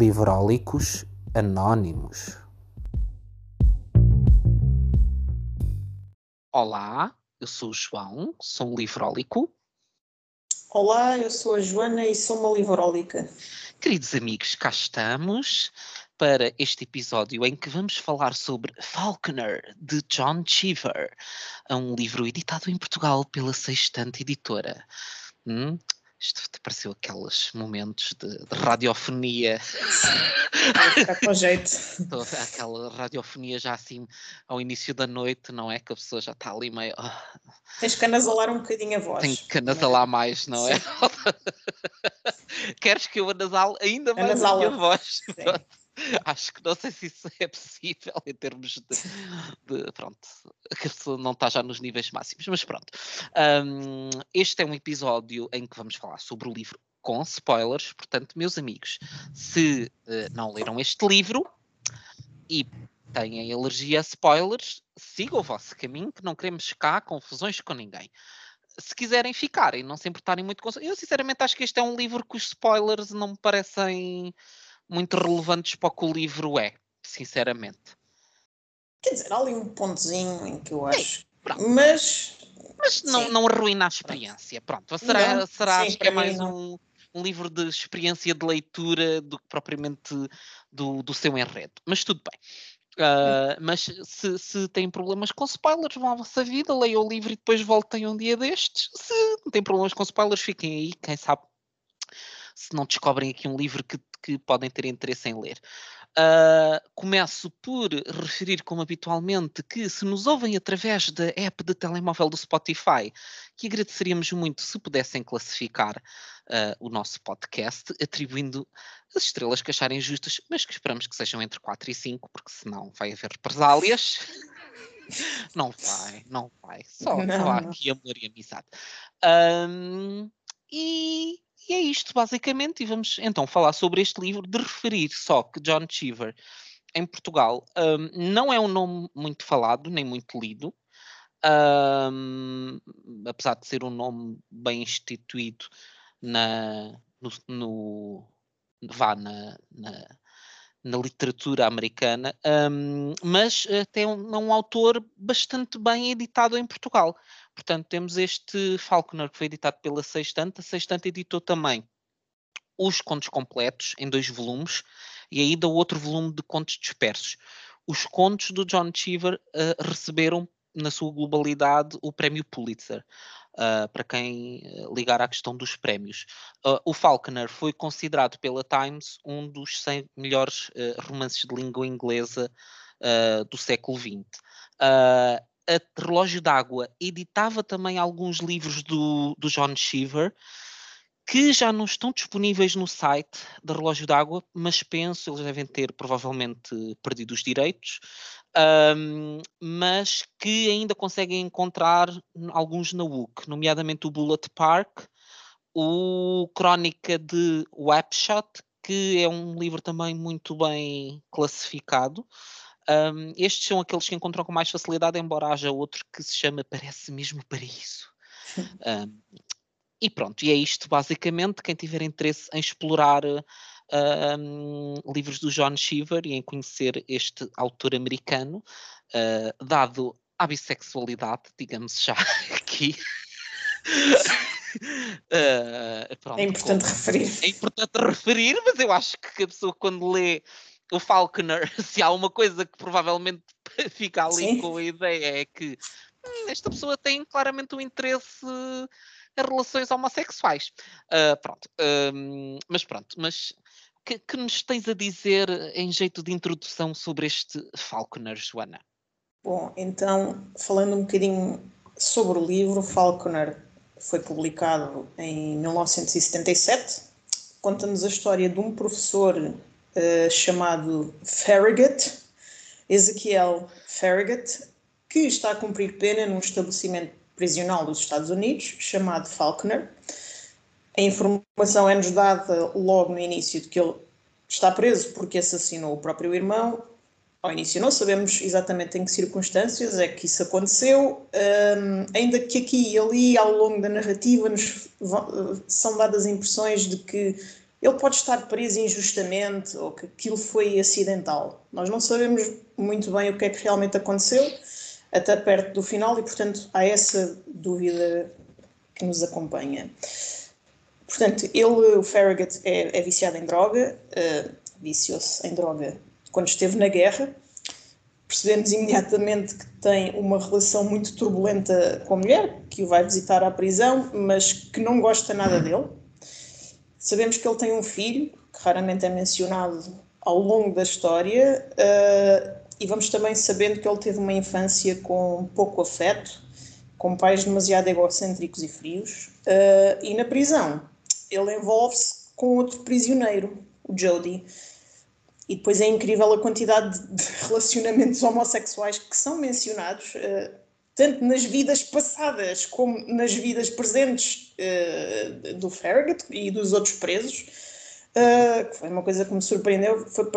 Livrólicos Anónimos. Olá, eu sou o João, sou um livrólico. Olá, eu sou a Joana e sou uma livrólica. Queridos amigos, cá estamos para este episódio em que vamos falar sobre Falconer, de John Cheever, um livro editado em Portugal pela Sextante Editora. Hum? Isto te pareceu aqueles momentos de, de radiofonia. Ficar com jeito. Aquela radiofonia já assim ao início da noite, não é? Que a pessoa já está ali meio. Oh. Tens que anasalar um bocadinho a voz. Tem que anasalar mais, não é? Queres que eu anasale ainda mais Anasala. a minha voz? Sim. Acho que não sei se isso é possível em termos de, de pronto, que não está já nos níveis máximos, mas pronto. Um, este é um episódio em que vamos falar sobre o livro com spoilers, portanto, meus amigos, se uh, não leram este livro e têm alergia a spoilers, sigam o vosso caminho, que não queremos cá confusões com ninguém se quiserem ficar e não se importarem muito com. Eu, sinceramente, acho que este é um livro que os spoilers não me parecem muito relevantes para o que o livro é, sinceramente. Quer dizer, há ali um pontozinho em que eu acho. mas. Mas não, não arruina a experiência. Pronto, será, não, será sim, que é mais um, um, livro de experiência de leitura do que propriamente do, do seu enredo. Mas tudo bem. Uh, mas se, se têm problemas com spoilers, vão à vossa vida, leiam o livro e depois voltem um dia destes. Se não têm problemas com spoilers, fiquem aí, quem sabe se não descobrem aqui um livro que, que podem ter interesse em ler. Uh, começo por referir, como habitualmente, que se nos ouvem através da app de telemóvel do Spotify, que agradeceríamos muito se pudessem classificar uh, o nosso podcast, atribuindo as estrelas que acharem justas, mas que esperamos que sejam entre 4 e 5, porque senão vai haver represálias. não vai, não vai. Só, não, só há aqui amor e amizade. Um, e e é isto, basicamente, e vamos então falar sobre este livro, de referir só que John Cheever, em Portugal, um, não é um nome muito falado, nem muito lido, um, apesar de ser um nome bem instituído na, no, no vá na, na, na, literatura americana, um, mas até um, um autor bastante bem editado em Portugal. Portanto, temos este Falconer que foi editado pela Sextante. A Sextante editou também os contos completos em dois volumes e ainda outro volume de contos dispersos. Os contos do John Cheever uh, receberam, na sua globalidade, o prémio Pulitzer. Uh, para quem eh, ligar à questão dos prémios. Uh, o Falconer foi considerado pela Times um dos 100 melhores romances de língua inglesa do século XX a Relógio d'Água editava também alguns livros do, do John Cheever que já não estão disponíveis no site da Relógio d'Água, mas penso, eles devem ter provavelmente perdido os direitos, um, mas que ainda conseguem encontrar alguns na UC, nomeadamente o Bullet Park, o Crónica de Webshot, que é um livro também muito bem classificado, um, estes são aqueles que encontram com mais facilidade, embora haja outro que se chama Parece Mesmo Paraíso. um, e pronto, e é isto basicamente. Quem tiver interesse em explorar um, livros do John Cheever e em conhecer este autor americano, uh, dado a bissexualidade, digamos já aqui. Uh, pronto, é importante como, referir. É importante referir, mas eu acho que a pessoa quando lê o Falconer, se há uma coisa que provavelmente fica ali Sim. com a ideia é que hum, esta pessoa tem claramente um interesse em relações homossexuais. Uh, pronto, uh, mas pronto, mas que, que nos tens a dizer em jeito de introdução sobre este Falconer, Joana? Bom, então, falando um bocadinho sobre o livro, Falconer foi publicado em 1977, conta-nos a história de um professor uh, chamado Farragut, Ezequiel Farragut, que está a cumprir pena num estabelecimento prisional dos Estados Unidos chamado Falconer. A informação é-nos dada logo no início de que ele está preso porque assassinou o próprio irmão. Ao início não sabemos exatamente em que circunstâncias é que isso aconteceu, um, ainda que aqui e ali, ao longo da narrativa, nos são dadas impressões de que ele pode estar preso injustamente ou que aquilo foi acidental. Nós não sabemos muito bem o que é que realmente aconteceu até perto do final e, portanto, há essa dúvida que nos acompanha. Portanto, ele, o Farragut, é, é viciado em droga, uh, viciou-se em droga quando esteve na guerra. Percebemos imediatamente que tem uma relação muito turbulenta com a mulher, que o vai visitar à prisão, mas que não gosta nada dele. Sabemos que ele tem um filho, que raramente é mencionado ao longo da história, uh, e vamos também sabendo que ele teve uma infância com pouco afeto, com pais demasiado egocêntricos e frios, uh, e na prisão ele envolve-se com outro prisioneiro, o Jody. E depois é incrível a quantidade de relacionamentos homossexuais que são mencionados, uh, tanto nas vidas passadas como nas vidas presentes uh, do Farragut e dos outros presos. Uh, foi uma coisa que me surpreendeu, foi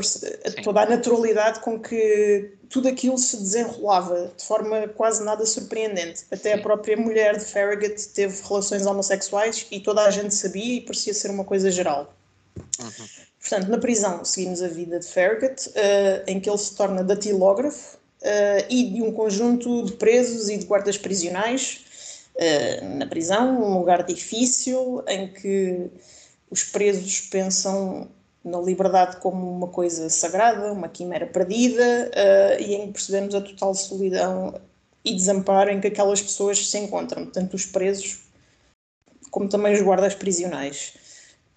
toda a naturalidade com que tudo aquilo se desenrolava de forma quase nada surpreendente. Até Sim. a própria mulher de Farragut teve relações homossexuais e toda a gente sabia e parecia ser uma coisa geral. Uhum. Portanto, na prisão seguimos a vida de Farragut, uh, em que ele se torna datilógrafo, uh, e de um conjunto de presos e de guardas prisionais uh, na prisão, um lugar difícil em que os presos pensam na liberdade como uma coisa sagrada, uma quimera perdida, uh, e em que percebemos a total solidão e desamparo em que aquelas pessoas se encontram, tanto os presos como também os guardas prisionais.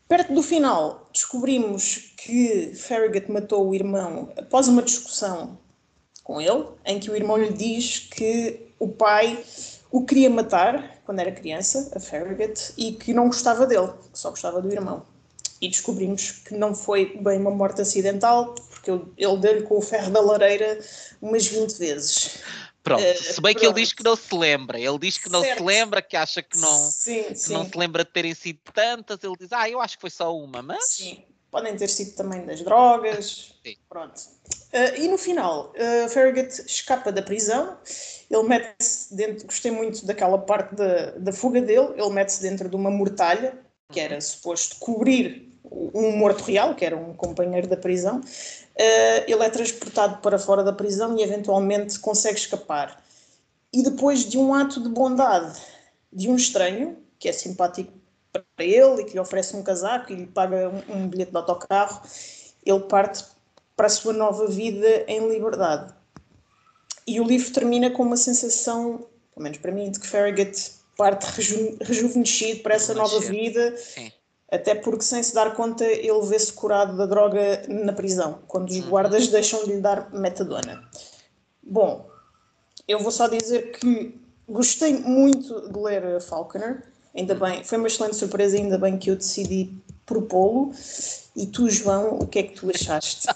Perto do final, descobrimos que Farragut matou o irmão após uma discussão com ele, em que o irmão lhe diz que o pai o queria matar quando era criança, a Farragut, e que não gostava dele, que só gostava do irmão. E descobrimos que não foi bem uma morte acidental, porque ele deu-lhe com o ferro da lareira umas 20 vezes. Pronto, uh, se bem pronto. que ele diz que não se lembra, ele diz que não certo. se lembra, que acha que não, sim, que sim. não se lembra de terem sido tantas, ele diz, ah, eu acho que foi só uma, mas... Sim, podem ter sido também das drogas, sim. pronto. Uh, e no final, uh, Farragut escapa da prisão, ele mete-se dentro, gostei muito daquela parte da, da fuga dele, ele mete-se dentro de uma mortalha, que era suposto cobrir um morto real, que era um companheiro da prisão, uh, ele é transportado para fora da prisão e eventualmente consegue escapar. E depois de um ato de bondade de um estranho, que é simpático para ele e que lhe oferece um casaco e lhe paga um, um bilhete de autocarro, ele parte para a sua nova vida em liberdade. E o livro termina com uma sensação, pelo menos para mim, de que Farragut parte reju rejuvenescido para essa nova vida. Sim. Até porque, sem se dar conta, ele vê-se curado da droga na prisão, quando os uhum. guardas deixam de lhe dar metadona. Bom, eu vou só dizer que gostei muito de ler Falconer. Ainda uhum. bem, foi uma excelente surpresa, ainda bem que eu decidi propô-lo. E tu, João, o que é que tu achaste?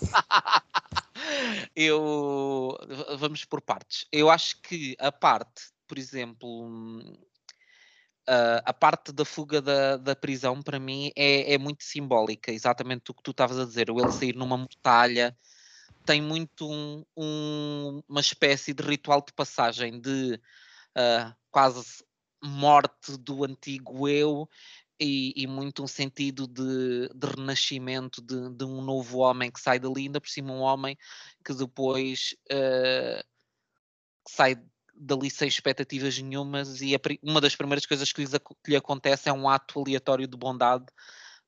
eu. Vamos por partes. Eu acho que a parte, por exemplo. A parte da fuga da, da prisão para mim é, é, muito simbólica, exatamente o que tu estavas a dizer, o ele sair numa mortalha tem muito um, um, uma espécie de ritual de passagem de uh, quase morte do antigo eu e, e, muito um sentido de, de renascimento de, de, um novo homem que sai dali, ainda por cima um homem que depois uh, sai dali sem expectativas nenhumas e a, uma das primeiras coisas que, lhes, que lhe acontece é um ato aleatório de bondade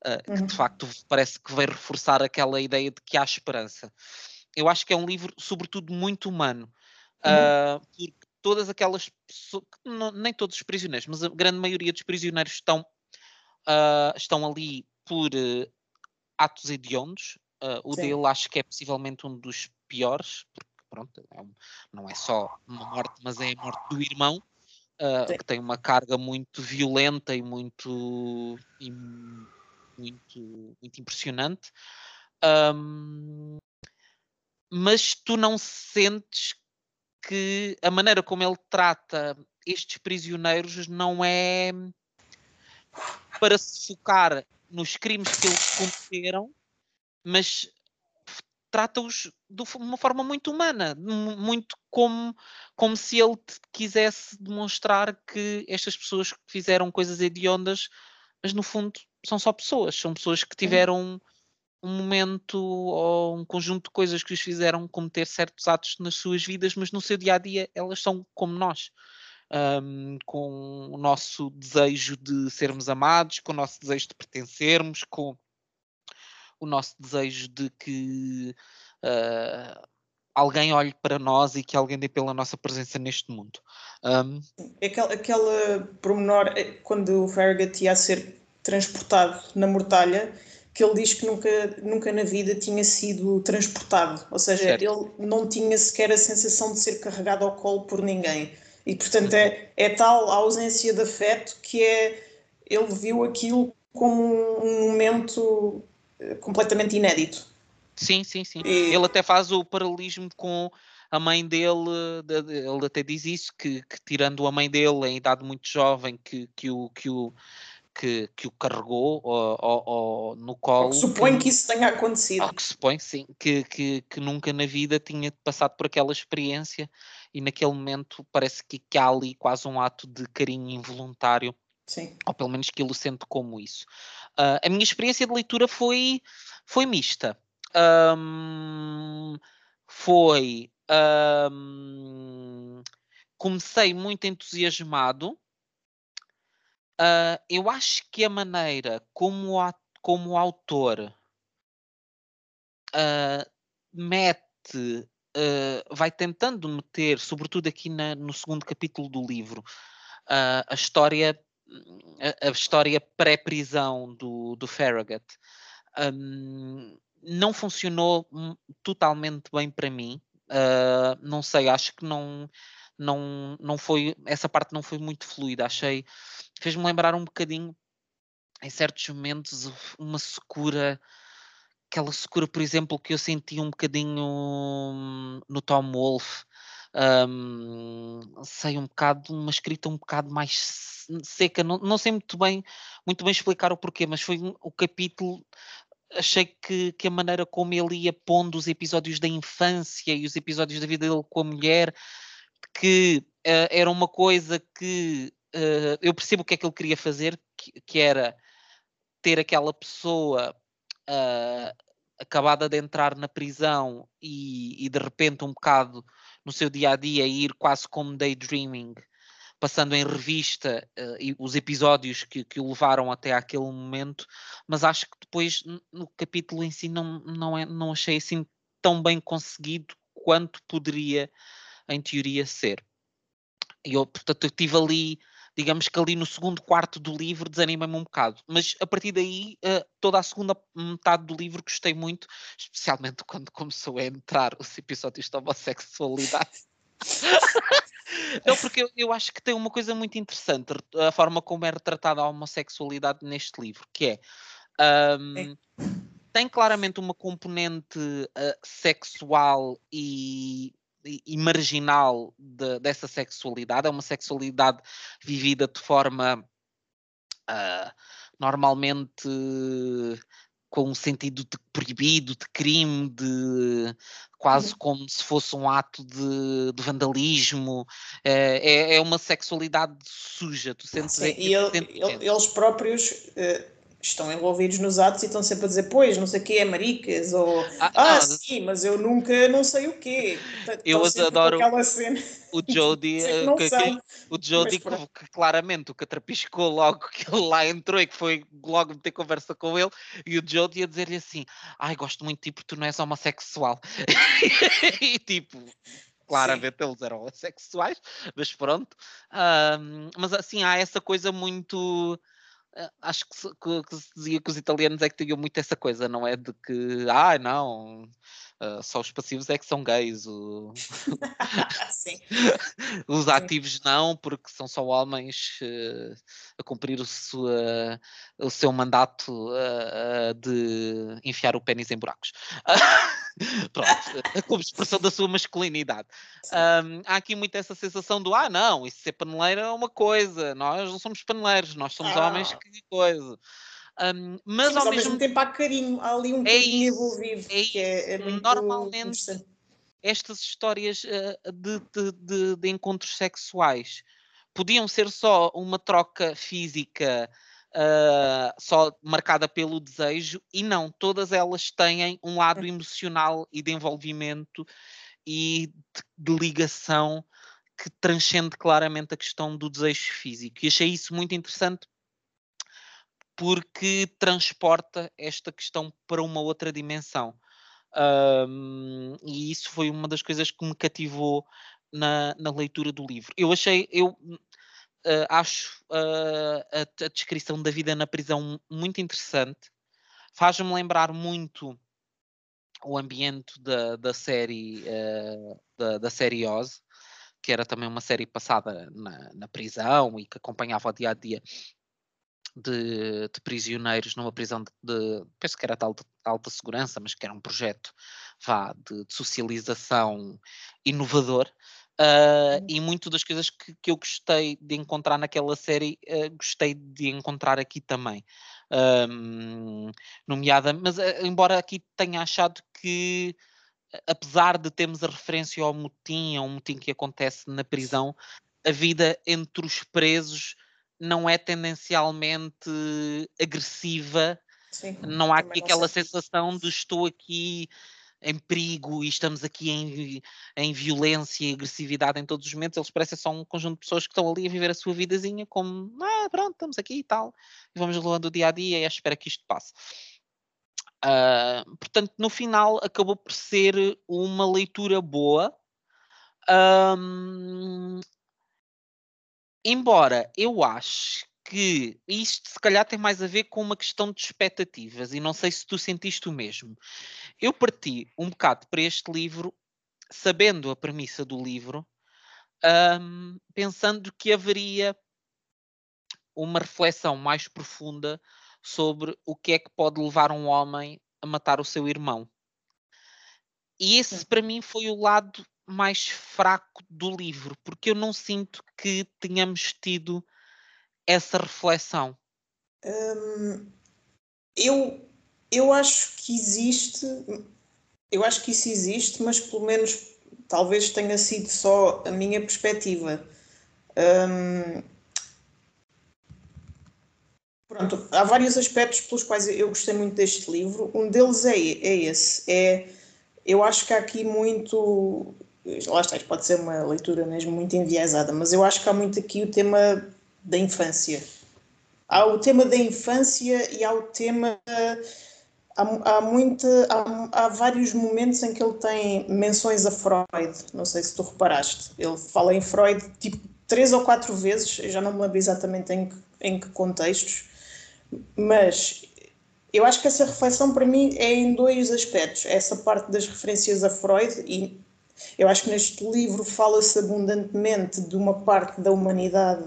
uh, uhum. que de uhum. facto parece que vai reforçar aquela ideia de que há esperança. Eu acho que é um livro, sobretudo, muito humano. Uhum. Uh, porque todas aquelas pessoas, nem todos os prisioneiros, mas a grande maioria dos prisioneiros estão uh, estão ali por uh, atos hediondos. Uh, o Sim. dele acho que é possivelmente um dos piores, porque pronto, é um, não é só uma morte, mas é a morte do irmão, que tem uma carga muito violenta e muito, e muito, muito impressionante. Um, mas tu não sentes que a maneira como ele trata estes prisioneiros não é para se focar nos crimes que eles cometeram, mas trata-os de uma forma muito humana, muito como, como se ele quisesse demonstrar que estas pessoas fizeram coisas hediondas, mas no fundo são só pessoas, são pessoas que tiveram um momento ou um conjunto de coisas que os fizeram cometer certos atos nas suas vidas, mas no seu dia a dia elas são como nós. Um, com o nosso desejo de sermos amados, com o nosso desejo de pertencermos, com o nosso desejo de que uh, alguém olhe para nós e que alguém dê pela nossa presença neste mundo. Um... Aquela, aquela pormenor, eh, quando o Farragut ia a ser transportado na mortalha, que ele diz que nunca, nunca na vida tinha sido transportado, ou seja, certo. ele não tinha sequer a sensação de ser carregado ao colo por ninguém. E portanto é, é tal a ausência de afeto que é ele viu aquilo como um momento eh, completamente inédito. Sim, sim, sim. E... Ele até faz o paralelismo com a mãe dele, ele até diz isso, que, que tirando a mãe dele em idade muito jovem, que, que, o, que, o, que, que o carregou ou, ou, ou no colo. Que supõe que, que, isso tenha acontecido. Que supõe, sim, que, que, que nunca na vida tinha passado por aquela experiência e naquele momento parece que, que há ali quase um ato de carinho involuntário. Sim. Ou pelo menos que ele o sente como isso. Uh, a minha experiência de leitura foi, foi mista um, foi. Um, comecei muito entusiasmado. Uh, eu acho que a maneira como, a, como o autor uh, mete, uh, vai tentando meter, sobretudo aqui na, no segundo capítulo do livro, a história a, a história pré-prisão do, do Farragut. Um, não funcionou totalmente bem para mim. Uh, não sei, acho que não, não, não foi, essa parte não foi muito fluida. Achei, fez-me lembrar um bocadinho, em certos momentos, uma secura, aquela secura, por exemplo, que eu senti um bocadinho no Tom Wolfe. Um, sei um bocado, uma escrita um bocado mais seca, não, não sei muito bem, muito bem explicar o porquê, mas foi o capítulo achei que, que a maneira como ele ia pondo os episódios da infância e os episódios da vida dele com a mulher, que uh, era uma coisa que uh, eu percebo o que é que ele queria fazer, que, que era ter aquela pessoa uh, acabada de entrar na prisão e, e, de repente um bocado no seu dia a dia ir quase como daydreaming passando em revista uh, os episódios que, que o levaram até aquele momento, mas acho que depois no capítulo em si não, não, é, não achei assim tão bem conseguido quanto poderia em teoria ser. E eu, portanto, eu tive ali, digamos que ali no segundo quarto do livro desanima-me um bocado, mas a partir daí, uh, toda a segunda metade do livro gostei muito, especialmente quando começou a entrar os episódios de homossexualidade. Não, porque eu, eu, acho que tem uma coisa muito interessante, a forma como é retratada a homossexualidade neste livro, que é. Um, tem claramente uma componente uh, sexual e, e, marginal de, dessa sexualidade, é uma sexualidade vivida de forma uh, normalmente com um sentido de proibido, de crime, de quase uhum. como se fosse um ato de, de vandalismo. É, é, uma sexualidade suja. Tu sentes, Sim, e ele, ele, eles próprios uh, estão envolvidos nos atos e estão sempre a dizer, pois, não sei o que é maricas, ou ah, ah não, sim, mas eu nunca não sei o quê. Eu adoro o Jody, eh, que, que, o Jody que, que, claramente o catrapiscou logo que ele lá entrou e que foi logo ter conversa com ele, e o Jody a dizer-lhe assim: Ai, gosto muito de ti porque tu não és homossexual. e tipo, claramente Sim. eles eram homossexuais, mas pronto. Um, mas assim, há essa coisa muito acho que se, que, que se, dizia que os italianos é que tinham muito essa coisa, não é? De que, ah, não, uh, só os passivos é que são gays, o... os ativos não, porque são só homens uh, a cumprir o, sua, o seu mandato uh, de enfiar o pênis em buracos. Pronto, como expressão da sua masculinidade. Um, há aqui muito essa sensação do ah, não, isso ser paneleiro é uma coisa, nós não somos paneleiros, nós somos ah. homens que coisa. Um, mas, Sim, mas, ao, mesmo, mesmo tempo há carinho, há ali um é carinho isso, envolvido. É que é, é Normalmente, estas histórias uh, de, de, de, de, encontros sexuais podiam ser só uma troca física uh, só marcada pelo desejo, e não, todas elas têm um lado hum. emocional e de envolvimento e de, de ligação que transcende claramente a questão do desejo físico. E achei isso muito interessante porque transporta esta questão para uma outra dimensão. Um, e isso foi uma das coisas que me cativou na, na leitura do livro. Eu achei, eu uh, acho uh, a, a, descrição da vida na prisão muito interessante. Faz-me lembrar muito o ambiente da, da série uh, da, da série Oz, que era também uma série passada na, na prisão e que acompanhava o dia a dia de, de, prisioneiros numa prisão de, de, penso que era de alta, alta, segurança, mas que era um projeto vá, de, de socialização inovador. Uh, e muito das coisas que, que, eu gostei de encontrar naquela série, uh, gostei de encontrar aqui também. Um, nomeada, mas uh, embora aqui tenha achado que apesar de termos a referência ao motim, a um motim que acontece na prisão, a vida entre os presos não é tendencialmente agressiva. Sim, não há aqui aquela sensação de estou aqui em perigo e estamos aqui em, em violência e agressividade em todos os momentos. Eles parecem só um conjunto de pessoas que estão ali a viver a sua vidazinha como, ah, pronto, estamos aqui e tal. E vamos levando o dia a dia e espera que isto passe. Uh, portanto, no final acabou por ser uma leitura boa. Um, embora eu acho que isto se calhar tem mais a ver com uma questão de expectativas e não sei se tu sentiste o mesmo. Eu parti um bocado para este livro sabendo a premissa do livro, um, pensando que haveria uma reflexão mais profunda sobre o que é que pode levar um homem a matar o seu irmão. E esse para mim foi o lado mais fraco do livro, porque eu não sinto que tenhamos tido essa reflexão. Hum, eu, eu acho que existe, eu acho que isso existe, mas pelo menos talvez tenha sido só a minha perspectiva. Hum, Pronto, há vários aspectos pelos quais eu gostei muito deste livro. Um deles é, é esse. É, eu acho que há aqui muito. Lá está, pode ser uma leitura mesmo muito enviesada, mas eu acho que há muito aqui o tema da infância. Há o tema da infância e há o tema. Há, há, muita, há, há vários momentos em que ele tem menções a Freud. Não sei se tu reparaste. Ele fala em Freud tipo três ou quatro vezes, eu já não me lembro exatamente em que, em que contextos mas eu acho que essa reflexão para mim é em dois aspectos. Essa parte das referências a Freud, e eu acho que neste livro fala-se abundantemente de uma parte da humanidade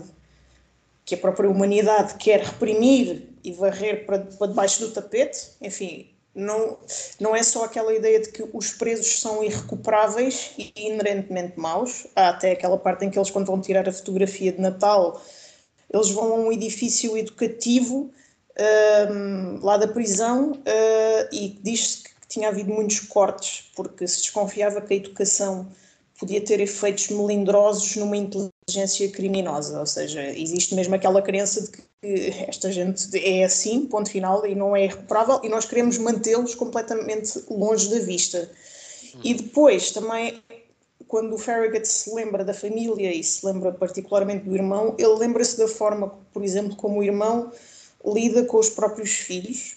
que a própria humanidade quer reprimir e varrer para, para debaixo do tapete. Enfim, não, não é só aquela ideia de que os presos são irrecuperáveis e inerentemente maus. Há até aquela parte em que eles, quando vão tirar a fotografia de Natal, eles vão a um edifício educativo uh, lá da prisão uh, e diz-se que tinha havido muitos cortes, porque se desconfiava que a educação podia ter efeitos melindrosos numa inteligência criminosa, ou seja, existe mesmo aquela crença de que esta gente é assim, ponto final, e não é recuperável, e nós queremos mantê-los completamente longe da vista. E depois também, quando o Farragut se lembra da família e se lembra particularmente do irmão, ele lembra-se da forma, por exemplo, como o irmão lida com os próprios filhos,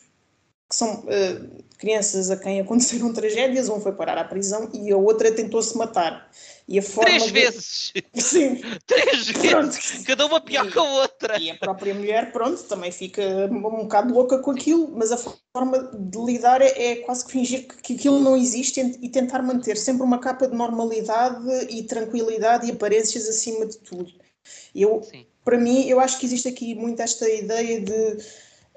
que são uh, crianças a quem aconteceram tragédias, um foi parar à prisão e a outra tentou-se matar. E a forma Três de... vezes! Sim. Três pronto. vezes! Cada uma pior e, que a outra! E a própria mulher, pronto, também fica um bocado louca com aquilo, mas a forma de lidar é, é quase que fingir que, que aquilo não existe e tentar manter sempre uma capa de normalidade e tranquilidade e aparências acima de tudo. Eu, Sim para mim, eu acho que existe aqui muito esta ideia de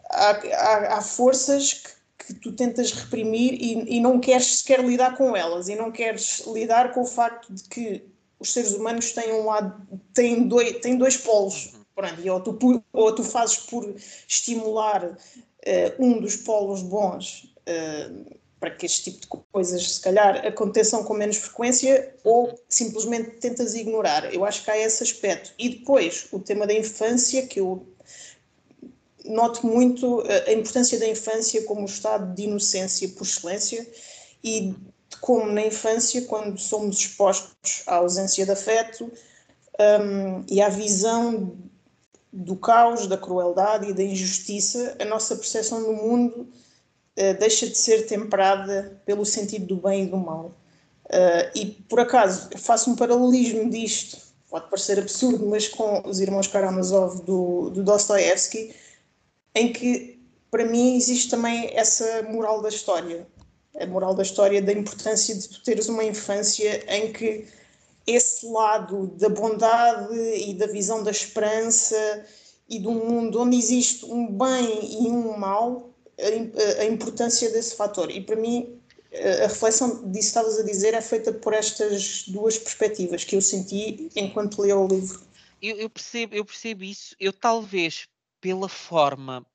há, há, há forças que, que, tu tentas reprimir e, e, não queres sequer lidar com elas e não queres lidar com o facto de que os seres humanos têm um lado, têm dois, têm dois polos. Uhum. Pronto, e ou tu, ou tu fazes por estimular uh, um dos polos bons uh, para que este tipo de coisas, se calhar, aconteçam com menos frequência ou simplesmente tentas ignorar. Eu acho que há esse aspecto. E depois, o tema da infância, que eu noto muito a importância da infância como estado de inocência por excelência e como na infância, quando somos expostos à ausência de afeto um, e à visão do caos, da crueldade e da injustiça, a nossa percepção do mundo uh, deixa de ser temperada pelo sentido do bem e do mal. Uh, e por acaso faço um paralelismo disto, pode parecer absurdo, mas com os irmãos Karamazov do, do Dostoevsky, em que para mim existe também essa moral da história. A moral da história da importância de tu teres uma infância em que esse lado da bondade e da visão da esperança e de um mundo onde existe um bem e um mal, a, importância desse fator. E para mim, a reflexão disso estavas a dizer é feita por estas duas perspectivas que eu senti enquanto li o livro. Eu, eu, percebo, eu percebo isso. Eu talvez pela forma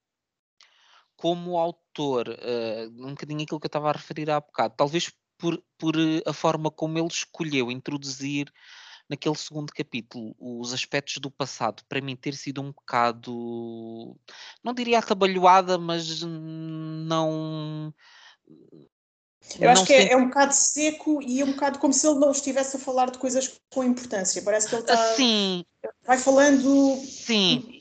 como o autor, uh, um bocadinho aquilo que eu estava a referir há bocado, talvez por, por eh, a forma como ele escolheu introduzir naquele segundo capítulo os aspectos do passado, para mim ter sido um bocado, não diria atabalhoada, mas não. Eu acho que é, é, um bocado seco e é um bocado como se ele não estivesse a falar de coisas com importância. Parece que ele está. Sim. Vai falando. Sim.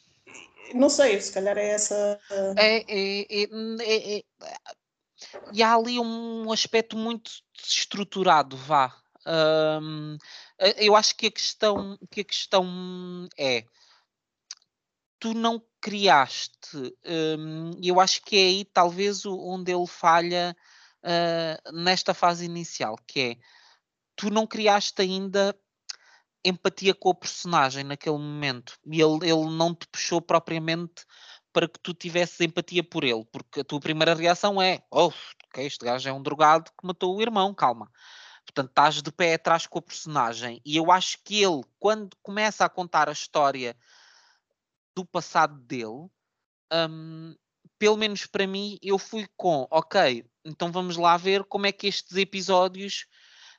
Não sei, se calhar é essa. É, é, é, é, é e há ali um aspecto muito estruturado, vá. Um, eu acho que a questão, que a questão é tu não criaste, um, eu acho que é aí talvez onde ele falha uh, nesta fase inicial, que é tu não criaste ainda empatia com o personagem naquele momento e ele, ele não te puxou propriamente para que tu tivesses empatia por ele, porque a tua primeira reação é: oh, okay, este gajo é um drogado que matou o irmão, calma. Portanto, estás de pé atrás com a personagem. E eu acho que ele, quando começa a contar a história do passado dele, um, pelo menos para mim, eu fui com: ok, então vamos lá ver como é que estes episódios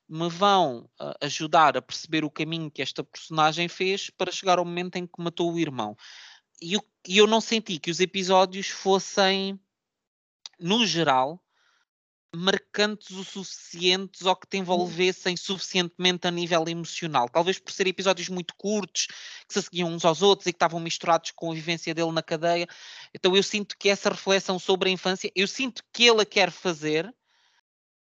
me vão uh, ajudar a perceber o caminho que esta personagem fez para chegar ao momento em que matou o irmão e eu, eu não senti que os episódios fossem, no geral, marcantes o suficientes ou que te envolvessem suficientemente a nível emocional. Talvez por serem episódios muito curtos, que se seguiam uns aos outros e que estavam misturados com a vivência dele na cadeia. Então eu sinto que essa reflexão sobre a infância, eu sinto que ele a quer fazer,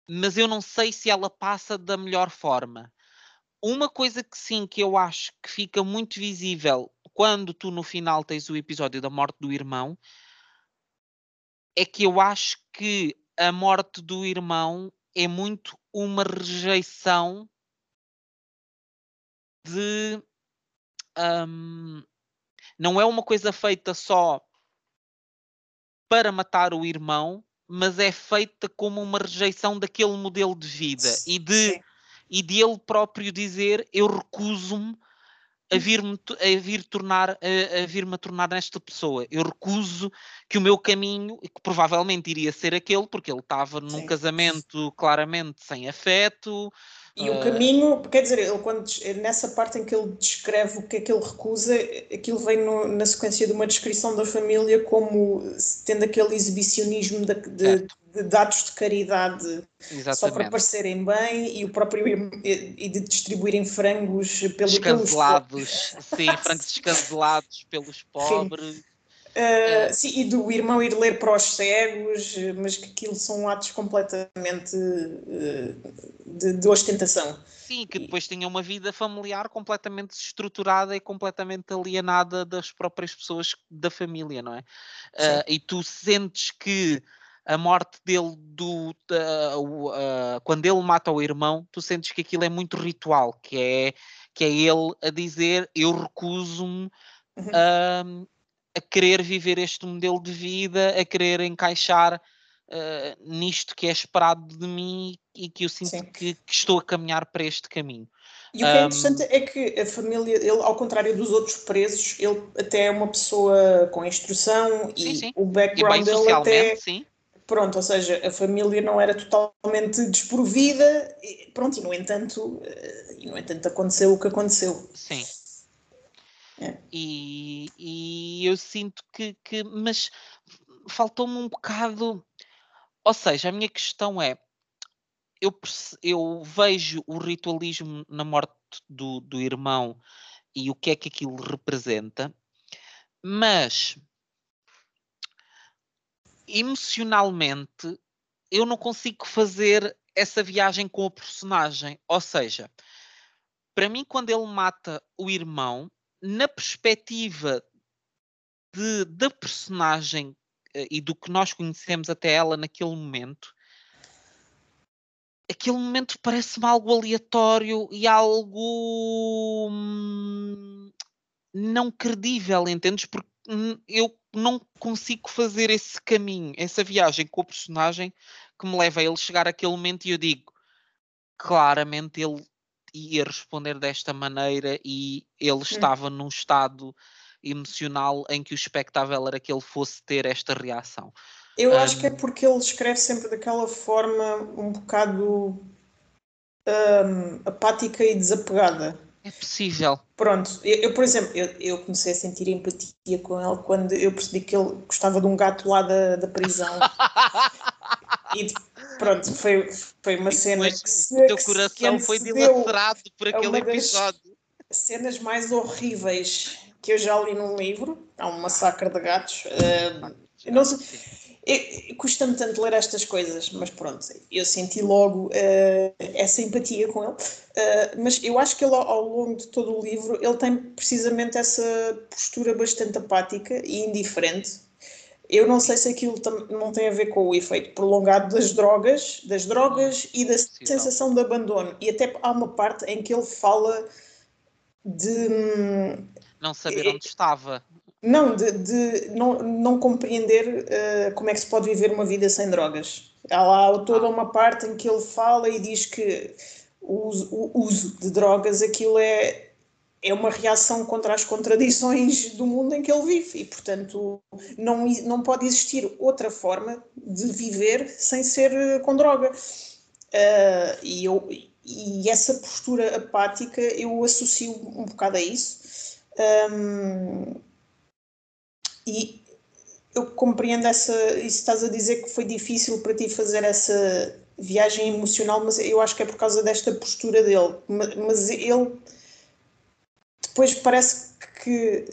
mas eu não sei se ela passa da melhor forma. Uma coisa que sim, que eu acho que fica muito visível quando tu no final tens o episódio da morte do irmão, é que eu acho que a morte do irmão é muito uma rejeição de. Um, não é uma coisa feita só para matar o irmão, mas é feita como uma rejeição daquele modelo de vida e de, e de ele próprio dizer: Eu recuso-me a vir-me a vir tornar a, a vir-me a tornar nesta pessoa. Eu recuso que o meu caminho, que provavelmente iria ser aquele, porque ele estava num Sim. casamento claramente sem afeto. E o caminho, quer dizer, ele quando nessa parte em que ele descreve o que é que ele recusa, aquilo vem no, na sequência de uma descrição da família como tendo aquele exibicionismo de, de de dados de caridade Exatamente. só para parecerem bem e o próprio e de distribuírem frangos pelos descancelados, sim, frangos descancelados pelos pobres. Sim. Uh, sim, e do irmão ir ler para os cegos, mas que aquilo são atos completamente uh, de, de, ostentação. Sim, que depois tinha uma vida familiar completamente estruturada e completamente alienada das próprias pessoas da família, não é? Uh, e tu sentes que a morte dele do quando ele mata o irmão, tu sentes que aquilo é muito ritual, que é que é ele a dizer eu recuso-me uhum. A querer viver este modelo de vida, a querer encaixar uh, nisto que é esperado de mim e que eu sinto que, que, estou a caminhar para este caminho. E o que é interessante um, é que a família, ele, ao contrário dos outros presos, ele até é uma pessoa com instrução sim, e sim. o background dele até sim. Pronto, ou seja, a família não era totalmente desprovida, e, pronto, e no entanto, eh, e no entanto aconteceu o que aconteceu. Sim. É. E, e eu sinto que, que mas faltou-me um bocado. Ou seja, a minha questão é: eu, eu vejo o ritualismo na morte do, do irmão e o que é que aquilo representa, mas emocionalmente eu não consigo fazer essa viagem com o personagem. Ou seja, para mim, quando ele mata o irmão, na perspectiva de, da personagem eh, e do que nós conhecemos até ela naquele momento, aquele momento parece-me algo aleatório e algo hum, não credível, entendes? Porque hum, eu não consigo fazer esse caminho, essa viagem com o personagem que me leva a ele chegar àquele momento e eu digo claramente ele ia responder desta maneira e ele hum. estava num estado emocional em que o expectável era que ele fosse ter esta reação. Eu um, acho que é porque ele escreve sempre daquela forma um bocado um, apática e desapegada. É possível. Pronto, eu, eu por exemplo, eu, eu, comecei a sentir empatia com ele quando eu percebi que ele gostava de um gato lá da, da prisão. e pronto, foi, foi uma cena que se. O teu coração foi dilacerado por aquele episódio. cenas mais horríveis que eu já li num livro. Há um massacre de gatos. Uh, não sei Custa-me tanto ler estas coisas, mas pronto, eu senti logo uh, essa empatia com ele. Uh, mas eu acho que ele, ao longo de todo o livro, ele tem precisamente essa postura bastante apática e indiferente. Eu não sei se aquilo não tem a ver com o efeito prolongado das drogas, das drogas e da sensação de abandono. E até há uma parte em que ele fala de hum, não saber onde estava. Não, de, de não, não compreender uh, como é que se pode viver uma vida sem drogas. Há lá toda uma parte em que ele fala e diz que o uso, o uso de drogas, aquilo é, é uma reação contra as contradições do mundo em que ele vive e, portanto, não, não pode existir outra forma de viver sem ser eh, com droga. Uh, e, eu, e essa postura apática eu associo um bocado a isso. Um, e eu compreendo essa. Isso estás a dizer que foi difícil para ti fazer essa viagem emocional, mas eu acho que é por causa desta postura dele. Mas ele depois parece que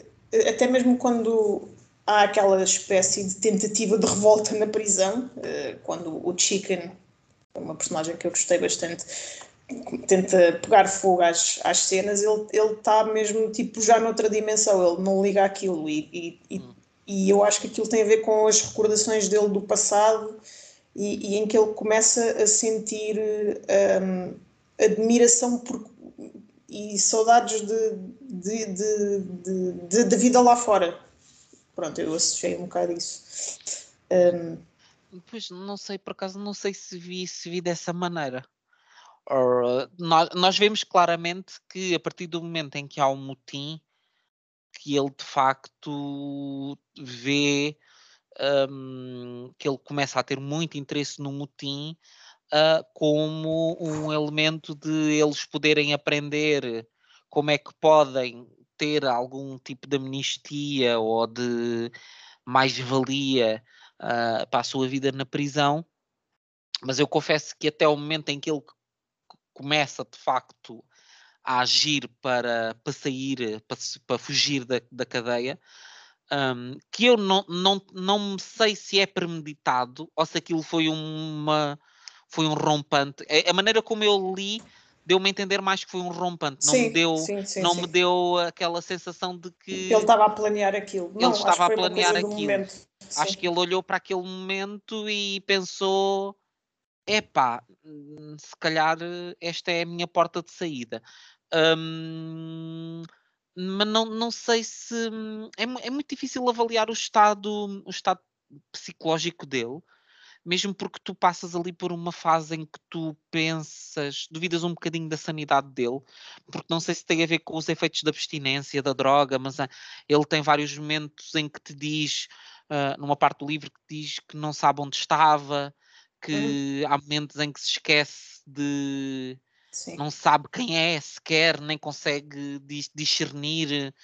até mesmo quando há aquela espécie de tentativa de revolta na prisão, eh, quando o Chicken, uma personagem que eu gostei bastante, tenta pegar fogo às, às cenas, ele está mesmo tipo já noutra dimensão, ele não liga aquilo e, e, hum. e eu acho que aquilo tem a ver com as recordações dele do passado e, e em que ele começa a sentir um, admiração por, e saudades de, de, de, de, de, vida lá fora. Pronto, eu associei um bocado isso. Um, pois não sei, por acaso, não sei se vi, se vi dessa maneira. Or, nós, nós vemos claramente que a partir do momento em que há um motim, que ele de facto vê um, que ele começa a ter muito interesse no motim uh, como um elemento de eles poderem aprender como é que podem ter algum tipo de amnistia ou de mais-valia uh, para a sua vida na prisão. Mas eu confesso que até o momento em que ele começa de facto a agir para, para sair, para, para fugir da, da cadeia, um, que eu não, não, não sei se é premeditado ou se aquilo foi uma foi um rompante. A, maneira como eu li deu-me a entender mais que foi um rompante, não, sim, me, deu, sim, sim, não me deu aquela sensação de que ele estava a planear aquilo. Ele não, estava a planear aquilo. Acho que ele olhou para aquele momento e pensou: epá, hum, se calhar esta é a minha porta de saída. Um, mas não, não sei se é, é, muito difícil avaliar o estado, o estado psicológico dele, mesmo porque tu passas ali por uma fase em que tu pensas, duvidas um bocadinho da sanidade dele, porque não sei se tem a ver com os efeitos da abstinência, da droga, mas uh, ele tem vários momentos em que te diz, uh, numa parte do livro, que diz que não sabe onde estava, que há momentos em que se esquece de Sim. não sabe quem é sequer, nem consegue discernir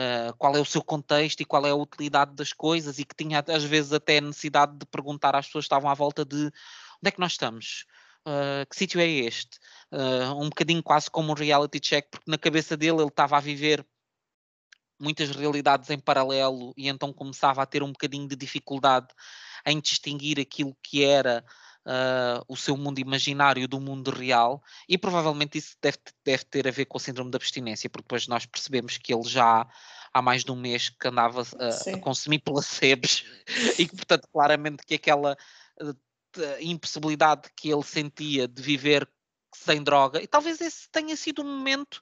uh, qual é o seu contexto e qual é a utilidade das coisas e que tinha às vezes até necessidade de perguntar às pessoas que estavam à volta de onde é que nós estamos? Uh, que sítio é este? Uh, um bocadinho quase como um reality check, porque na cabeça dele ele estava a viver muitas realidades em paralelo e então começava a ter um bocadinho de dificuldade em distinguir aquilo que era uh, o seu mundo imaginário do mundo real e provavelmente isso deve, deve ter a ver com o síndrome da abstinência, porque depois nós percebemos que ele já há mais de um mês que andava a, a consumir placebos e que portanto claramente que aquela uh, impossibilidade que ele sentia de viver sem droga, e talvez esse tenha sido o um momento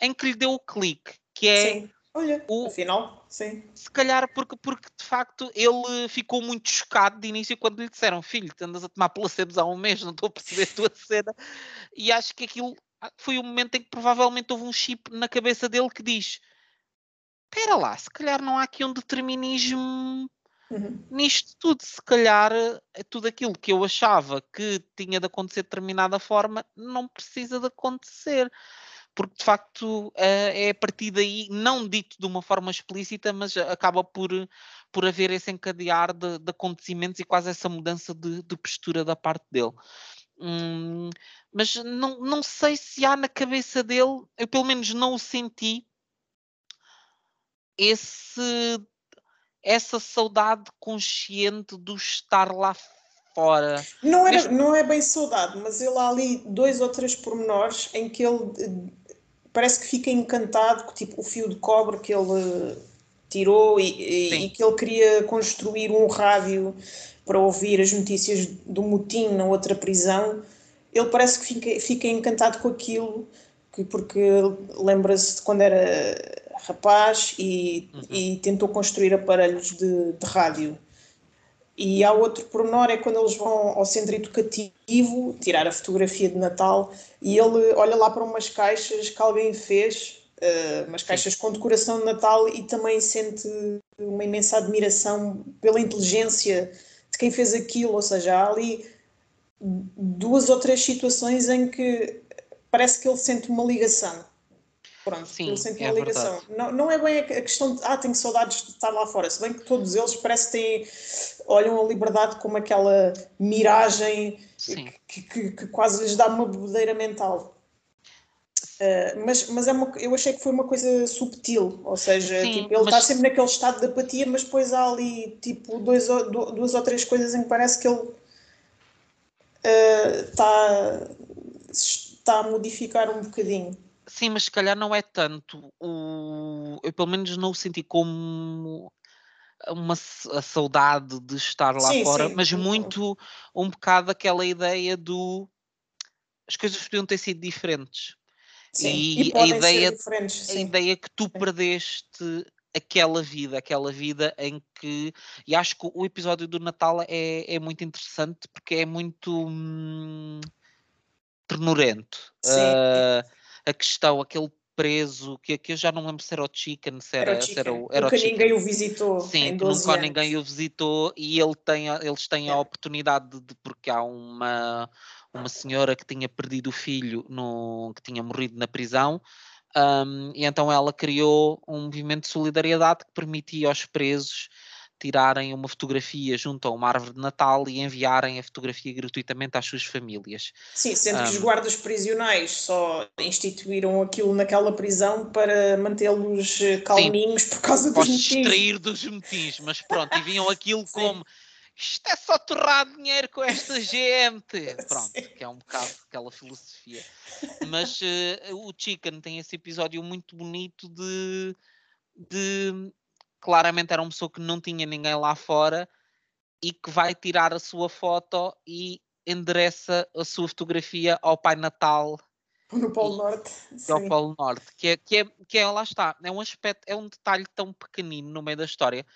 em que lhe deu o clique, que é Sim. Olha, o, afinal, sim. Se calhar porque, porque de facto ele ficou muito chocado de início quando lhe disseram: Filho, tu andas a tomar placebos há um mês, não estou a perceber a tua cena. E acho que aquilo ah, foi o momento em que provavelmente houve um chip na cabeça dele que diz: Espera lá, se calhar não há aqui um determinismo uhum. nisto tudo. Se calhar é tudo aquilo que eu achava que tinha de acontecer de determinada forma não precisa de acontecer porque de facto eh, é a partir daí, não dito de uma forma explícita, mas acaba por, por haver esse encadear de, de acontecimentos e quase essa mudança de, de postura da parte dele. Hum, mas não, não sei se há na cabeça dele, eu pelo menos não o senti, esse, essa saudade consciente do estar lá fora. Não, era, não é bem saudade, mas ele há ali dois ou três pormenores em que ele parece que fica encantado com tipo, o fio de cobre que ele tirou e, e, que ele queria construir um rádio para ouvir as notícias do motim na outra prisão. Ele parece que fica, fica encantado com aquilo, que, porque lembra-se de quando era rapaz e, uhum. e tentou construir aparelhos de, de rádio. E há outro pormenor, é quando eles vão ao centro educativo tirar a fotografia de Natal e ele olha lá para umas caixas que alguém fez, uh, umas caixas com decoração de Natal e também sente uma imensa admiração pela inteligência de quem fez aquilo, ou seja, há ali duas ou três situações em que parece que ele sente uma ligação Pronto, Sim, ele sente é uma ligação. Não, não é bem a questão de, ah, tenho saudades de estar lá fora, se bem que todos eles parece que têm, olham a liberdade como aquela miragem que, que, que, quase lhes dá uma bebedeira mental. Uh, mas mas é uma, eu achei que foi uma coisa subtil, ou seja, Sim, tipo, ele mas... está sempre naquele estado de apatia, mas depois há ali tipo dois, duas ou três coisas em que parece que ele uh, está, está a modificar um bocadinho. Sim, mas se calhar não é tanto. O... Eu pelo menos não o senti como uma a saudade de estar lá sim, fora, sim. mas muito um bocado aquela ideia do as coisas podiam ter sido diferentes. Sim, e, e a ideia, a ideia que tu perdeste aquela vida, aquela vida em que e acho que o episódio do Natal é, é muito interessante porque é muito hum, ternurento. Uh, a questão, aquele preso, que, que eu já não lembro se era o Chicken, se era, era, o, era o, era o Chicken. ninguém o visitou. Sim, nunca anos. ninguém o visitou e ele tem, eles têm é. a oportunidade de, porque há uma, uma senhora que tinha perdido o filho, no, que tinha morrido na prisão. Um, e então ela criou um movimento de solidariedade que permitia aos presos tirarem uma fotografia junto a uma árvore de Natal e enviarem a fotografia gratuitamente às suas famílias. Sim, sendo um, que os guardas prisionais só instituíram aquilo naquela prisão para mantê-los eh, calminhos sim, por causa dos motins. distrair dos motins, mas pronto, e viam aquilo como isto é só torrar dinheiro com esta gente. Pronto, que é um bocado aquela filosofia. Mas uh, o Chicken tem esse episódio muito bonito de, de claramente era uma pessoa que não tinha ninguém lá fora e que vai tirar a sua foto e endereça a sua fotografia ao Pai Natal no Polo Norte. Ao Polo Norte, que é, que, é, que é, lá está, é um aspecto, é um detalhe tão pequenino no meio da história,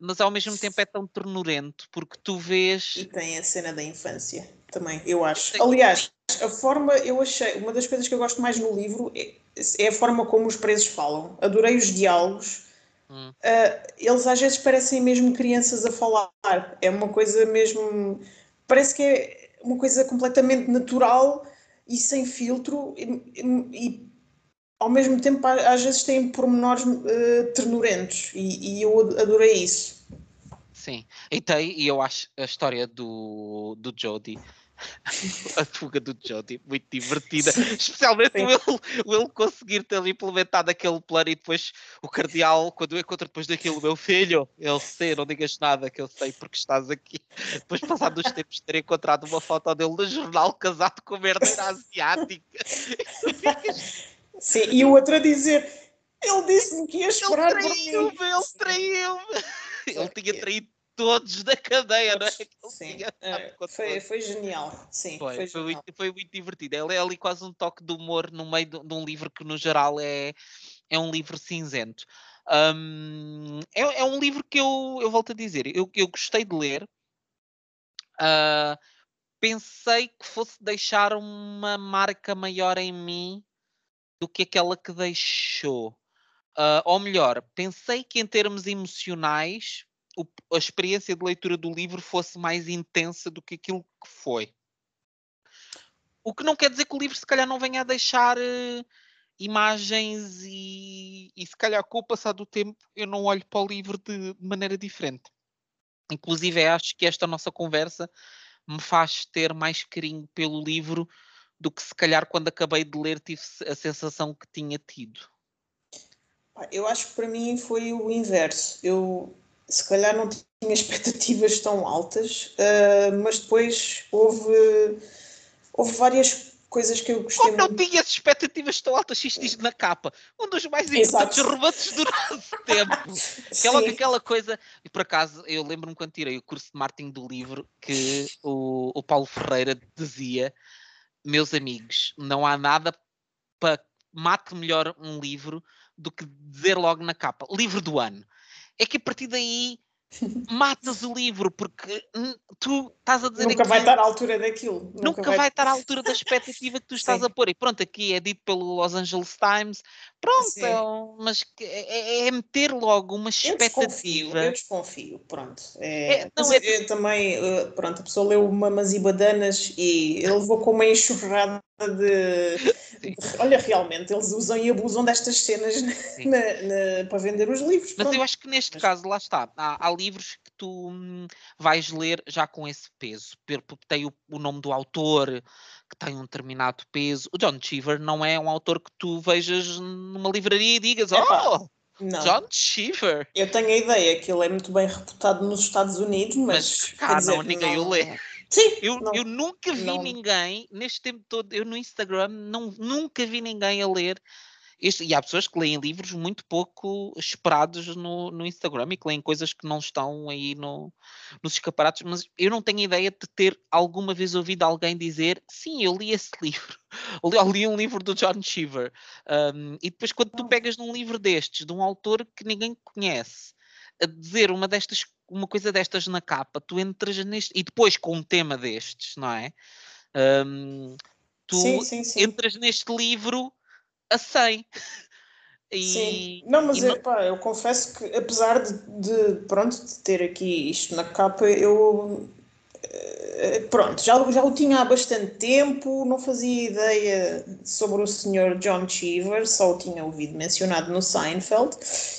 mas ao mesmo tempo é tão ternurento, porque tu vês. E tem a cena da infância também, eu acho. Aliás, a forma, eu achei, uma das coisas que eu gosto mais no livro é, é a forma como os presos falam. Adorei os diálogos Hum. Uh, eles às vezes parecem mesmo crianças a falar. É uma coisa mesmo. Parece que é uma coisa completamente natural e sem filtro. E, e ao mesmo tempo às vezes têm pormenores uh, ternurentos e, e, eu adorei isso. Sim, e tem, e eu acho a história do, do Jody a fuga do Jody, muito divertida, especialmente o ele, conseguir ter implementado aquele plano e depois o cardeal, quando eu encontro depois daquilo, meu filho, ele sei, não digas nada que eu sei porque estás aqui. Depois, passados os tempos, ter encontrado uma foto dele no jornal casado com uma herdeira asiática. Sim, e o outro a dizer. Ele disse-me que ia esperar ele traiu-me, ele traiu-me. Ele tinha traído todos da cadeia, não é? Sim, é, foi, foi genial. Sim, foi, foi, foi, muito, foi, muito, divertido. Ele é ali quase um toque de humor no meio de, de um livro que, no geral, é, é um livro cinzento. Um, é, é, um livro que eu, eu volto a dizer, eu, eu gostei de ler. Uh, pensei que fosse deixar uma marca maior em mim do que aquela que deixou. Uh, ou melhor, pensei que em termos emocionais o, a experiência de leitura do livro fosse mais intensa do que aquilo que foi. O que não quer dizer que o livro se calhar não venha a deixar uh, imagens e, e se calhar com o passar do tempo eu não olho para o livro de, de maneira diferente. Inclusive acho que esta nossa conversa me faz ter mais carinho pelo livro do que se calhar quando acabei de ler tive a sensação que tinha tido. Eu acho que para mim foi o inverso. Eu se calhar não tinha expectativas tão altas, uh, mas depois houve, houve várias coisas que eu gostei Como não tinhas expectativas tão altas, isto diz na capa. Um dos mais importantes romances do nosso tempo. Que é logo aquela coisa. E por acaso, eu lembro-me quando tirei o curso de marketing do livro que o, o Paulo Ferreira dizia: Meus amigos, não há nada para mate melhor um livro do que dizer logo na capa: livro do ano é que a partir daí matas o livro, porque tu estás a dizer. Nunca vai estar à altura daquilo. Nunca, nunca vai... vai... estar à altura da expectativa que tu estás Sim. a pôr. E pronto, aqui é dito pelo Los Angeles Times. Pronto, é, mas é, é, é, meter logo uma expectativa. Eu desconfio, eu desconfio pronto. É, é não, é também, eh, pronto, a pessoa leu mamas e badanas e ele levou com uma enxurrada de, de, Olha, realmente, eles usam e abusam destas cenas na, na, para vender os livros. Mas pronto. eu acho que neste mas... caso, lá está, há, há livros que tu hum, vais ler já com esse peso, porque tem o, o, nome do autor, que tem um determinado peso. O John Cheever não é um autor que tu vejas numa livraria e digas, oh! Não. John Cheever. Eu tenho a ideia que ele é muito bem reputado nos Estados Unidos, mas. mas cá dizer, não, ninguém não, o lê. Sim, eu, não, eu nunca vi não. ninguém, neste tempo todo, eu no Instagram, não, nunca vi ninguém a ler. Este, e há pessoas que leem livros muito pouco esperados no, no Instagram e que leem coisas que não estão aí no, nos escaparatos, mas eu não tenho ideia de ter alguma vez ouvido alguém dizer sim, eu li esse livro, eu li um livro do John Cheever. Um, e depois, quando tu pegas num livro destes, de um autor que ninguém conhece, a dizer uma destas uma coisa destas na capa, tu entras neste. E depois com um tema destes, não é? Um, tu sim, sim, sim. entras neste livro a 100. E, Sim, não, mas não... Epá, eu confesso que apesar de, de, pronto, de ter aqui isto na capa, eu eh, pronto, já, já o tinha há bastante tempo, não fazia ideia sobre o Sr. John Cheever, só o tinha ouvido mencionado no Seinfeld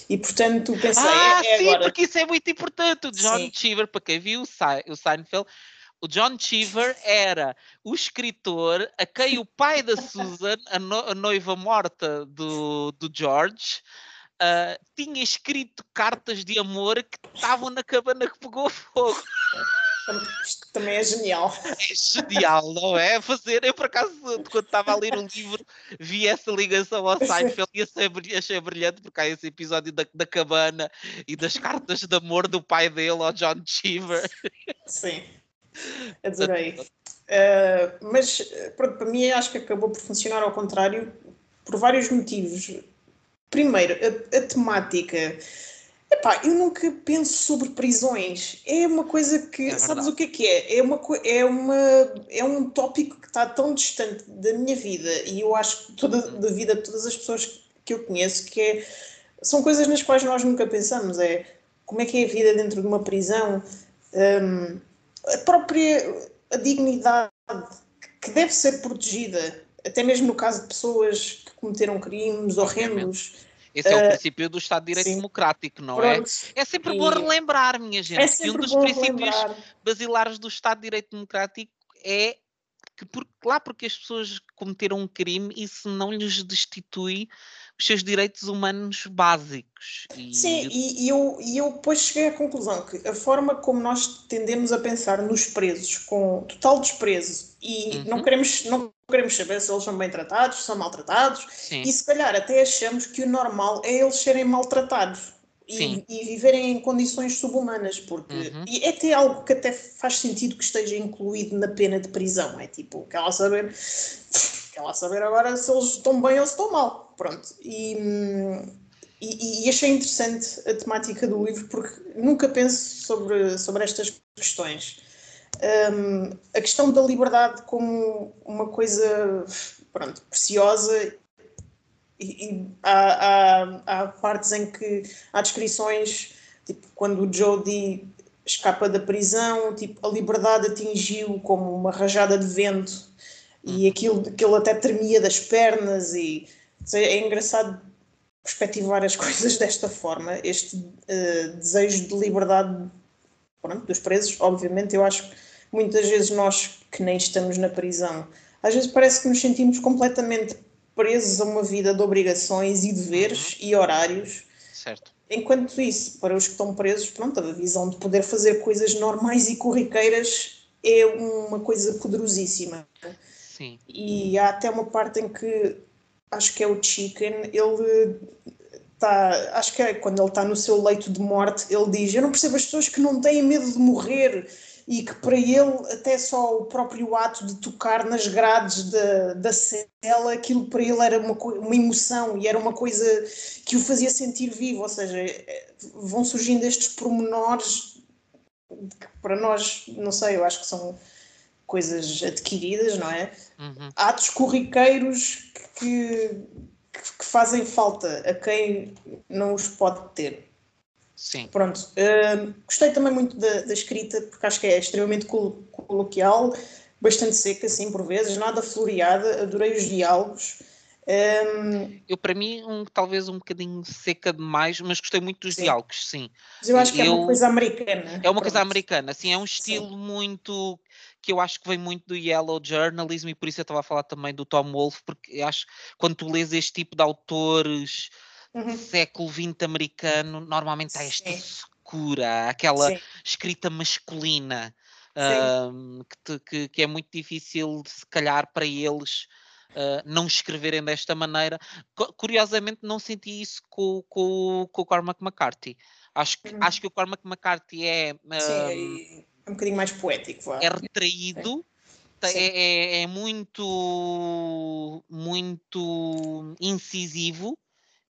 e portanto pensei. Ah, é, é sim, agora... porque isso é muito importante. O John sim. Cheever, para quem viu o Seinfeld, o John Cheever era o escritor a quem o pai da Susan, a, no, a noiva morta do, do George, uh, tinha escrito cartas de amor que estavam na cabana que pegou fogo. Isto também é genial. É genial, não é? Fazer, eu por acaso, quando estava a ler um livro, vi essa ligação ao Seinfeld e achei, achei brilhante, porque há esse episódio da, da cabana e das cartas de amor do pai dele ao John Cheever. Sim, adorei. Uh, mas, pronto, para mim acho que acabou por funcionar ao contrário, por vários motivos. Primeiro, a, a temática Epá, eu nunca penso sobre prisões. É uma coisa que. É sabes o que é que é? É, uma, é, uma, é um tópico que está tão distante da minha vida e eu acho que toda da vida de todas as pessoas que eu conheço que é, são coisas nas quais nós nunca pensamos. É como é que é a vida dentro de uma prisão, um, a própria a dignidade que deve ser protegida, até mesmo no caso de pessoas que cometeram crimes horrendos. Esse é o uh, princípio do Estado de Direito sim. Democrático, não é? Pronto. é? É sempre e... bom relembrar, minha gente, é que um dos princípios relembrar. basilares do Estado de Direito Democrático é que por, lá porque as pessoas cometeram um crime, isso não lhes destitui os seus direitos humanos básicos. E... Sim, e, e, eu, e eu depois cheguei à conclusão que a forma como nós tendemos a pensar nos presos com total desprezo e uhum. não, queremos, não queremos saber se eles são bem tratados, se são maltratados, Sim. e se calhar até achamos que o normal é eles serem maltratados e, e, viverem em condições subhumanas, porque uhum. e é até algo que até faz sentido que esteja incluído na pena de prisão. É tipo, quer lá saber, quer lá saber agora se eles estão bem ou se estão mal. Pronto. E, e, e achei interessante a temática do livro porque nunca penso sobre, sobre estas questões. Um, a questão da liberdade como uma coisa pronto, preciosa e, e há, há, há, partes em que há descrições, tipo, quando o Jody escapa da prisão, tipo, a liberdade atingiu como uma rajada de vento. E aquilo que ele até tremia das pernas e é engraçado perspectivar as coisas desta forma, este uh, desejo de liberdade pronto, dos presos, obviamente eu acho que muitas vezes nós que nem estamos na prisão, às vezes parece que nos sentimos completamente presos a uma vida de obrigações e deveres uhum. e horários. Certo. Enquanto isso, para os que estão presos, pronto, a visão de poder fazer coisas normais e corriqueiras é uma coisa poderosíssima. Sim. E há até uma parte em que acho que é o Chicken, ele está, acho que é quando ele está no seu leito de morte, ele diz: Eu não percebo as pessoas que não têm medo de morrer e que para ele até só o próprio ato de tocar nas grades da, da cela, aquilo para ele era uma, uma emoção e era uma coisa que o fazia sentir vivo, ou seja, é, vão surgindo estes pormenores que para nós, não sei, eu acho que são coisas adquiridas, não é? Uhum. Atos corriqueiros que, que, que fazem falta a quem não os pode ter. Sim. Pronto. Uh, gostei também muito da, da, escrita, porque acho que é extremamente col coloquial, bastante seca, assim, por vezes, nada floreada. Adorei os diálogos. Um, eu, para mim, um, talvez um bocadinho seca demais, mas gostei muito dos sim. diálogos, sim. Mas eu acho que eu, é uma coisa americana. É uma coisa americana, assim, é um estilo sim. muito que eu acho que vem muito do yellow journalism e por isso eu estava a falar também do Tom Wolfe, porque acho que quando tu lês este tipo de autores uhum. século XX americano, normalmente há esta secura, aquela Sim. escrita masculina, um, que, que, que, é muito difícil, se calhar, para eles. Uh, não escreverem desta maneira. Curiosamente, não senti isso com, com, com o Cormac McCarthy. Acho que, uhum. acho que o Cormac McCarthy é. Um, Sim, é um bocadinho mais poético. Vá. É retraído. É, é, é, muito muito incisivo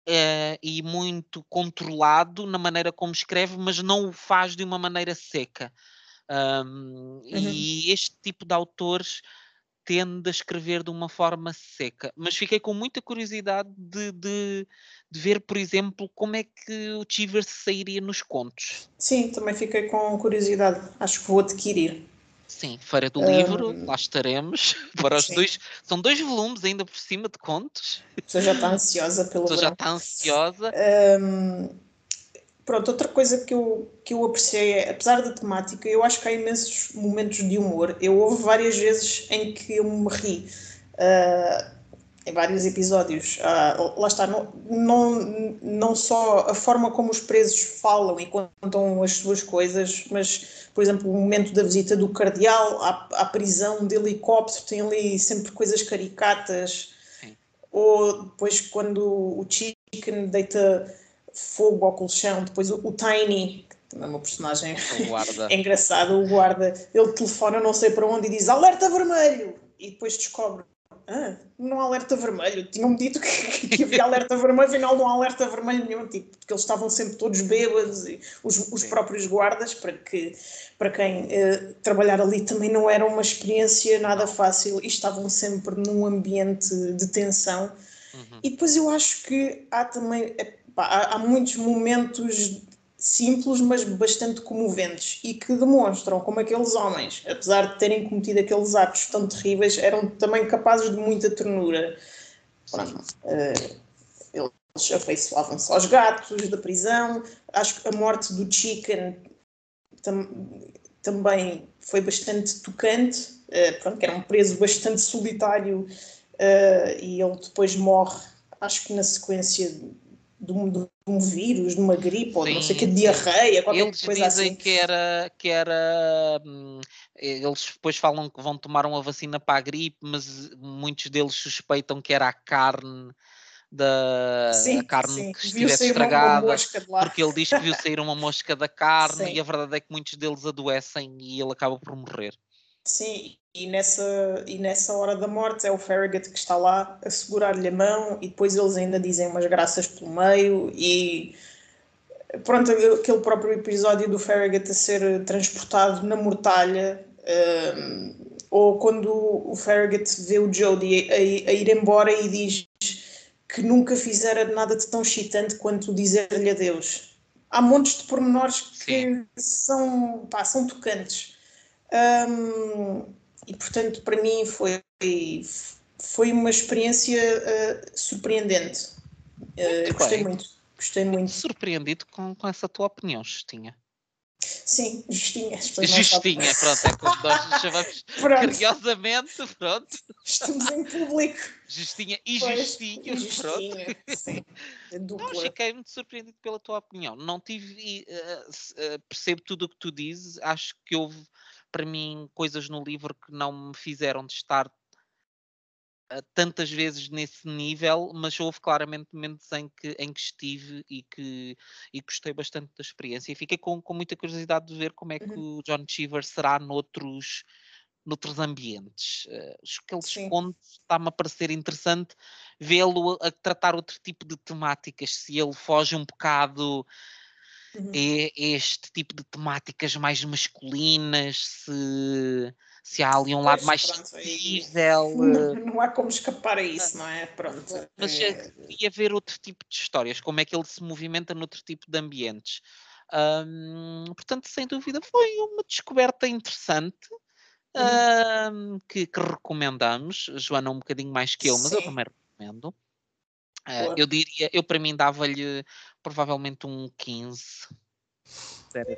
uh, e muito controlado na maneira como escreve, mas não o faz de uma maneira seca. Um, uhum. E este tipo de autores tende a escrever de uma forma seca. Mas fiquei com muita curiosidade de, de, de ver, por exemplo, como é que o Chivers sairia nos contos. Sim, também fiquei com curiosidade. Acho que vou adquirir. Sim, Feira do Livro, um, lá estaremos. Para os dois, são dois volumes ainda por cima de contos. A pessoa já está ansiosa pelo. A pessoa já está ansiosa. Um, pronto, outra coisa que eu, que eu apreciei é, apesar da temática, eu acho que há imensos momentos de humor. Eu houve várias vezes em que eu me ri. Uh, em vários episódios. Uh, lá está, não, não, não só a forma como os presos falam e contam as suas coisas, mas, por exemplo, o momento da visita do cardeal à, à prisão de helicóptero, tem ali sempre coisas caricatas. Sim. Ou depois, quando o Chicken deita fogo ao colchão, depois o, o Tiny, que também é uma personagem engraçada, o guarda, ele telefona não sei para onde e diz alerta vermelho! E depois descobre ah, não há alerta vermelho. Tinham-me dito que, que, havia alerta vermelho, afinal não há alerta vermelho nenhum, tipo, porque eles estavam sempre todos bêbados e os, os próprios guardas, para, que, para quem uh, trabalhar ali também não era uma experiência nada fácil e estavam sempre num ambiente de tensão. Uhum. E depois eu acho que há também, há, há muitos momentos simples, mas bastante comoventes e que demonstram como aqueles homens, apesar de terem cometido aqueles atos tão terríveis, eram também capazes de muita ternura. uh, eles afeiçoavam-se aos gatos da prisão. Acho que a morte do Chicken tam, também foi bastante tocante, uh, pronto, que era um preso bastante solitário uh, e ele depois morre, acho que na sequência de um, de um vírus, de uma gripe, sim, ou não sei que, diarreia, qualquer eles coisa dizem assim. que era, que era hum, eles depois falam que vão tomar uma vacina para a gripe, mas muitos deles suspeitam que era a carne da sim, carne sim. que estivesse estragada, porque ele diz que viu sair uma mosca da carne sim. e a verdade é que muitos deles adoecem e ele acaba por morrer. Sim, e nessa, e nessa hora da morte é o Farragut que está lá a segurar-lhe a mão e depois eles ainda dizem umas graças pelo meio e pronto, aquele próprio episódio do Farragut a ser transportado na mortalha um, ou quando o Farragut vê o Jodie a, a, a, ir embora e diz que nunca fizera nada de tão excitante quanto dizer-lhe adeus. Há montes de pormenores que são, pá, são tocantes. Um, e portanto, para mim foi, foi uma experiência uh, surpreendente. Uh, gostei muito. Gostei muito. Surpreendido com, com essa tua opinião, Justinha. Sim, Justinha. Justinha, pronto, é como nós chamamos carinhosamente, pronto. Estamos em público. Justinha e pois, Justinho, Justinha, pronto. Sim, Não, fiquei muito surpreendido pela tua opinião. Não tive, uh, uh, percebo tudo o que tu dizes, acho que houve para mim coisas no livro que não me fizeram de estar uh, tantas vezes nesse nível, mas houve claramente momentos em que, em que estive e que e gostei bastante da experiência e fiquei com, com muita curiosidade de ver como é que uhum. o John Cheever será noutros noutros ambientes. Uh, os que ele esconde está-me a parecer interessante vê-lo a, a tratar outro tipo de temáticas, se ele foge um bocado Uhum. É este tipo de temáticas mais masculinas, se, se há ali um pois, lado mais sensível. Não, eh não, há como escapar a isso, não é? Pronto. Mas é... queria ver outro tipo de histórias, como é que ele se movimenta noutro tipo de ambientes. Portanto, sem dúvida, foi uma descoberta interessante. Uhum. Um, que, que, recomendamos, Joana um bocadinho mais que eu, mas Sim. eu também recomendo. Uh, eu diria, eu para mim dava-lhe provavelmente um 15.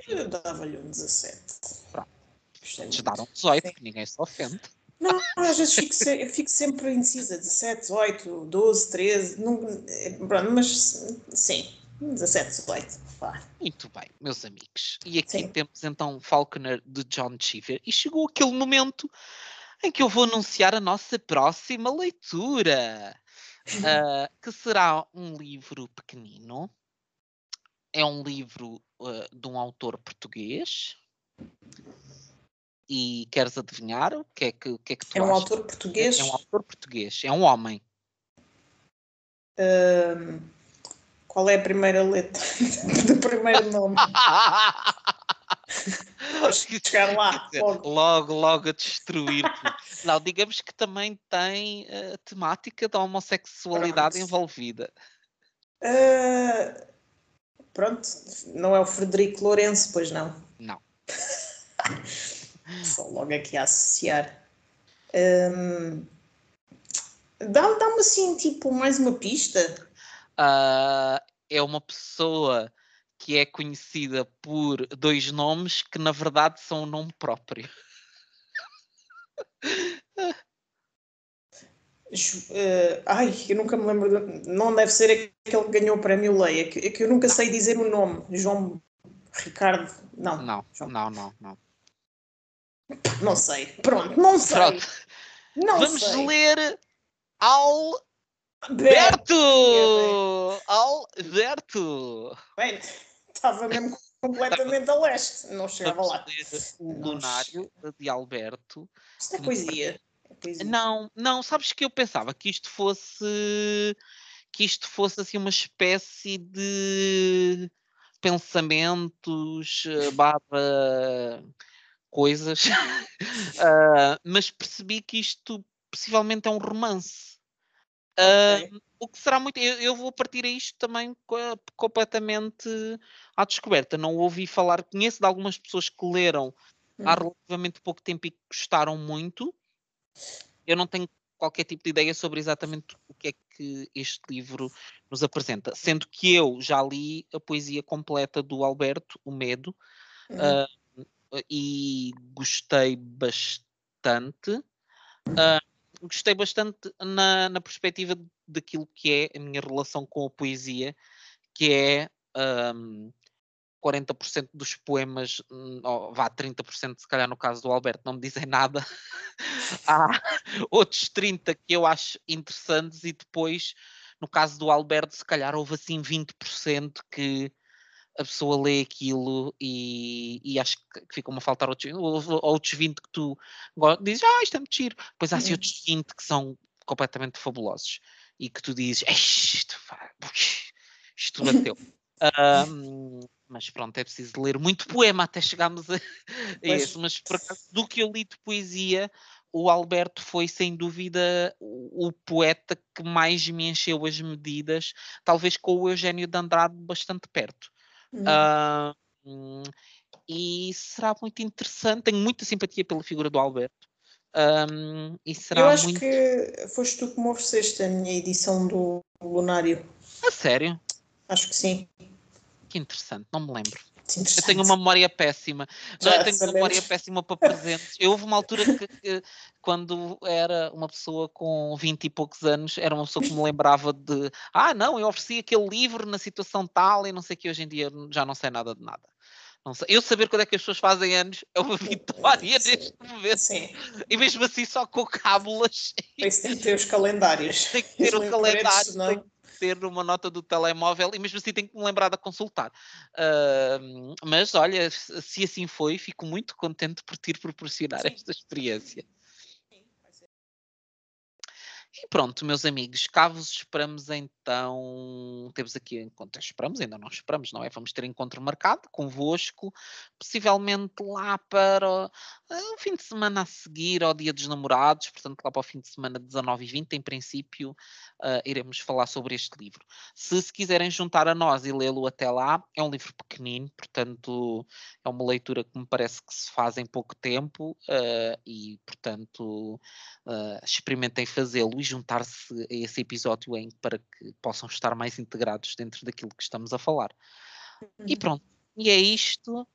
Eu dava-lhe um 17. Pronto. Te dar um 18, Sim. que ninguém se ofende. Não, às vezes fico, se, eu fico sempre indecisa, 17, 18, 12, 13, não, pronto, mas sim, 17, 18. Pá. Muito bem, meus amigos. E aqui sim. temos então Falconer de John Cheever e chegou aquele momento em que eu vou anunciar a nossa próxima leitura uh, que será um livro pequenino. É um livro uh, de um autor português. E queres adivinhar o que é que, o que, é que tu É um achas? autor português? É, é, um autor português, é um homem. Uh, qual é a primeira letra do primeiro nome? Acho que chegar lá. Logo. logo, logo a destruir. Não, digamos que também tem a uh, temática da homossexualidade pronto. envolvida. Uh, pronto, não é o Frederico Lourenço, pois não? Não. Só logo aqui a associar. Um, Dá-me dá assim, tipo, mais uma pista. Uh, é uma pessoa que é conhecida por dois nomes que na verdade são o um nome próprio. Uh, ai, eu nunca me lembro. De, não deve ser aquele que ganhou o prémio Leia, é que, é que eu nunca sei dizer o nome. João Ricardo. Não. Não, João. não, não, não. Não sei. Pronto, não sei. Pronto. Não Vamos sei. ler Alberto! Alberto! Bem, estava mesmo completamente a leste, não chegava lá. O Lunário de Alberto. Isto é poesia. é poesia. Não, não, sabes que eu pensava que isto fosse que isto fosse assim uma espécie de pensamentos eh, barra coisas, uh, mas percebi que isto possivelmente é um romance. Okay. O que será muito. Eu, eu, vou partir a isto também completamente à descoberta. Não ouvi falar, conheço de algumas pessoas que leram hum. há relativamente pouco tempo e que gostaram muito. Eu não tenho qualquer tipo de ideia sobre exatamente o que é que este livro nos apresenta. Sendo que eu já li a poesia completa do Alberto, O Medo, uh, e gostei bastante. Uh, gostei bastante na, na perspectiva daquilo que é a minha relação com a poesia, que é um, 40% dos poemas, hum, ou vá 30% se calhar no caso do Alberto, não me dizem nada. Há outros 30 que eu acho interessantes e depois, no caso do Alberto, se calhar houve assim 20% que a pessoa lê aquilo e, e acho que ficam a faltar outros, outros 20 que tu dizes, ah, isto é muito giro. Depois há assim, outros 20 que são completamente fabulosos e que tu dizes, isto, isto bateu. um, mas pronto, é preciso ler muito poema até chegarmos a, a esse. Mas por acaso, do que eu li de poesia, o Alberto foi sem dúvida o, o, poeta que mais me encheu as medidas, talvez com o Eugênio de Andrade bastante perto. Uhum. Uh, e será muito interessante. Tenho muita simpatia pela figura do Alberto. Um, e será eu acho muito... que foste tu que me ofereceste a minha edição do Lunário. A sério? Acho que sim. Que interessante, não me lembro. Eu tenho uma memória péssima. Não, eu tenho sabemos. uma memória péssima para presentes. Eu houve uma altura que, que, quando era uma pessoa com 20 e poucos anos, era uma pessoa que me lembrava de ah, não, eu ofereci aquele livro na situação tal e não sei que hoje em dia já não sei nada de nada. Eu saber quando é que as pessoas fazem anos é uma vitória Sim. neste momento. Sim. E mesmo assim só com cábulas. Isso tem que ter os calendários. Tem que ter o calendário. Não ter uma nota do telemóvel e mesmo assim tenho que me lembrar de consultar. Uh, mas olha, se assim foi, fico muito contente por te proporcionar Sim. esta experiência. E pronto, meus amigos, cá vos esperamos então. Temos aqui encontro. Esperamos, ainda não esperamos, não é? Vamos ter encontro marcado convosco, possivelmente lá para o fim de semana a seguir ao Dia dos Namorados, portanto, lá para o fim de semana 19 e 20, em princípio, uh, iremos falar sobre este livro. Se se quiserem juntar a nós e lê-lo até lá, é um livro pequenino, portanto, é uma leitura que me parece que se faz em pouco tempo uh, e, portanto, uh, experimentem fazê-lo juntar-se a esse episódio em, para que possam estar mais integrados dentro daquilo que estamos a falar. E uhum. pronto, e é isto.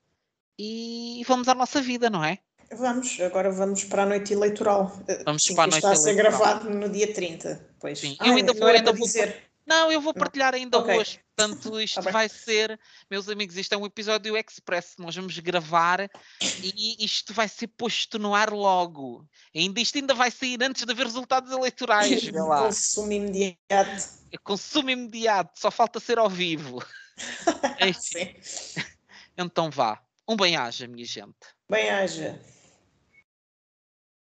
E vamos à nossa vida, não é? Vamos, agora vamos para a noite eleitoral. Vamos Sim, para a noite está a ser gravado no dia 30. Pois. Sim, eu ainda vou, ainda vou dizer. Não, eu vou partilhar ainda okay. hoje. Portanto, isto tá vai ser, meus amigos, isto é um episódio express. Nós vamos gravar e isto vai ser posto no ar logo. Ainda, isto ainda vai sair antes de haver resultados eleitorais. Consumo imediato. É consumo imediato, só falta ser ao vivo. É Sim. Então vá. Um bem-aja, minha gente. Bem-aja.